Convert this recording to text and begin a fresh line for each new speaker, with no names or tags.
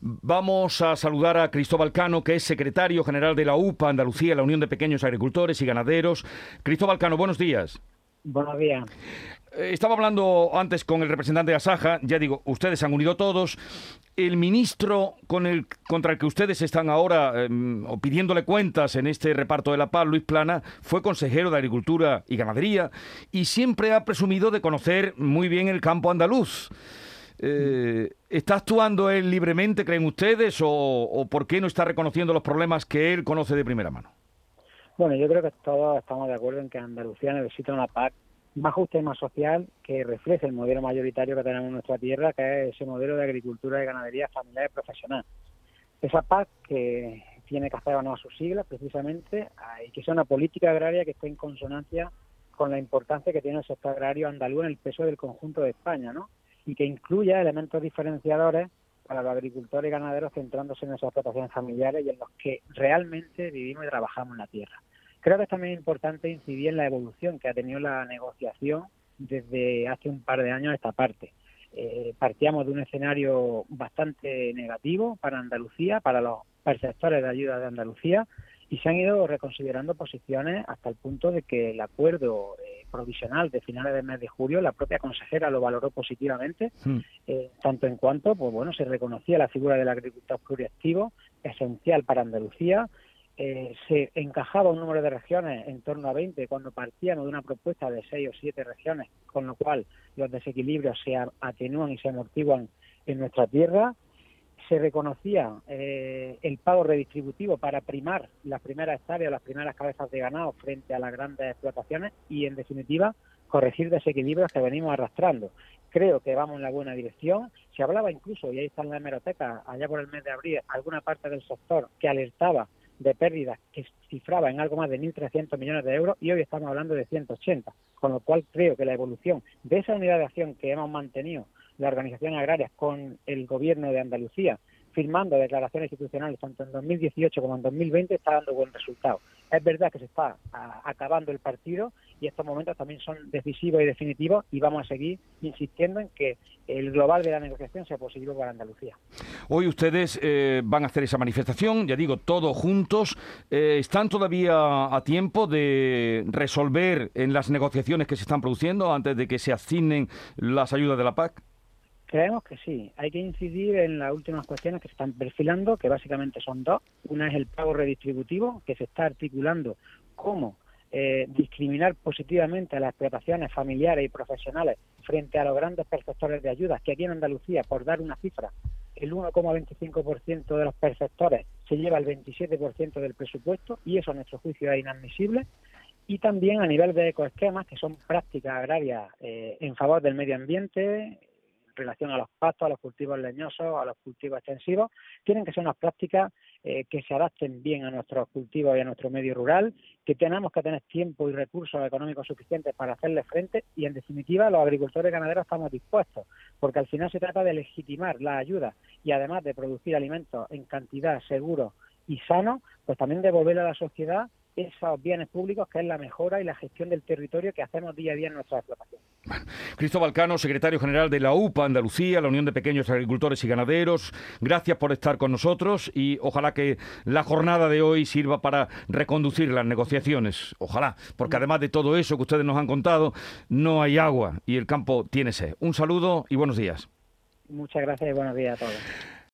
Vamos a saludar a Cristóbal Cano, que es secretario general de la UPA Andalucía, la Unión de Pequeños Agricultores y Ganaderos. Cristóbal Cano, buenos días.
Buenos días.
Eh, estaba hablando antes con el representante de Asaja, ya digo, ustedes se han unido todos. El ministro con el, contra el que ustedes están ahora eh, o pidiéndole cuentas en este reparto de la paz, Luis Plana, fue consejero de Agricultura y Ganadería y siempre ha presumido de conocer muy bien el campo andaluz. Eh, ¿Está actuando él libremente, creen ustedes, o, por qué no está reconociendo los problemas que él conoce de primera mano?
Bueno, yo creo que todos estamos de acuerdo en que Andalucía necesita una PAC más justa y más social que refleje el modelo mayoritario que tenemos en nuestra tierra, que es ese modelo de agricultura y ganadería familiar y profesional. Esa PAC que tiene que hacer a sus siglas, precisamente, y que sea una política agraria que esté en consonancia con la importancia que tiene el sector agrario andaluz en el peso del conjunto de España, ¿no? Y que incluya elementos diferenciadores para los agricultores y ganaderos centrándose en esas explotaciones familiares y en los que realmente vivimos y trabajamos en la tierra. Creo que es también importante incidir en la evolución que ha tenido la negociación desde hace un par de años esta parte. Eh, partíamos de un escenario bastante negativo para Andalucía, para los perceptores de ayuda de Andalucía, y se han ido reconsiderando posiciones hasta el punto de que el acuerdo provisional de finales del mes de julio, la propia consejera lo valoró positivamente, hmm. eh, tanto en cuanto, pues bueno, se reconocía la figura del agricultor pluriactivo, esencial para Andalucía, eh, se encajaba un número de regiones en torno a 20 cuando partíamos de una propuesta de 6 o 7 regiones, con lo cual los desequilibrios se atenúan y se amortiguan en nuestra tierra se reconocía eh, el pago redistributivo para primar las primeras hectáreas, las primeras cabezas de ganado frente a las grandes explotaciones y, en definitiva, corregir desequilibrios que venimos arrastrando. Creo que vamos en la buena dirección. Se hablaba incluso, y ahí está en la hemeroteca, allá por el mes de abril, alguna parte del sector que alertaba de pérdidas que cifraba en algo más de 1.300 millones de euros y hoy estamos hablando de 180, con lo cual creo que la evolución de esa unidad de acción que hemos mantenido las organizaciones agrarias con el gobierno de Andalucía, firmando declaraciones institucionales tanto en 2018 como en 2020, está dando buen resultado. Es verdad que se está acabando el partido y estos momentos también son decisivos y definitivos y vamos a seguir insistiendo en que el global de la negociación sea positivo para Andalucía.
Hoy ustedes eh, van a hacer esa manifestación, ya digo, todos juntos. Eh, ¿Están todavía a tiempo de resolver en las negociaciones que se están produciendo antes de que se asignen las ayudas de la PAC?
Creemos que sí. Hay que incidir en las últimas cuestiones que se están perfilando, que básicamente son dos. Una es el pago redistributivo, que se está articulando cómo eh, discriminar positivamente a las explotaciones familiares y profesionales frente a los grandes perceptores de ayudas, que aquí en Andalucía, por dar una cifra, el 1,25% de los perceptores se lleva el 27% del presupuesto y eso a nuestro juicio es inadmisible. Y también a nivel de ecoesquemas, que son prácticas agrarias eh, en favor del medio ambiente, relación a los pastos, a los cultivos leñosos, a los cultivos extensivos, tienen que ser unas prácticas eh, que se adapten bien a nuestros cultivos y a nuestro medio rural, que tenemos que tener tiempo y recursos económicos suficientes para hacerle frente y, en definitiva, los agricultores y ganaderos estamos dispuestos, porque al final se trata de legitimar la ayuda y, además de producir alimentos en cantidad seguro y sano, pues también devolver a la sociedad esos bienes públicos, que es la mejora y la gestión del territorio que hacemos día a día en nuestra
Cristóbal Cano, secretario general de la UPA Andalucía, la Unión de Pequeños Agricultores y Ganaderos, gracias por estar con nosotros y ojalá que la jornada de hoy sirva para reconducir las negociaciones. Ojalá, porque además de todo eso que ustedes nos han contado, no hay agua y el campo tiene sed. Un saludo y buenos días.
Muchas gracias y buenos días a todos.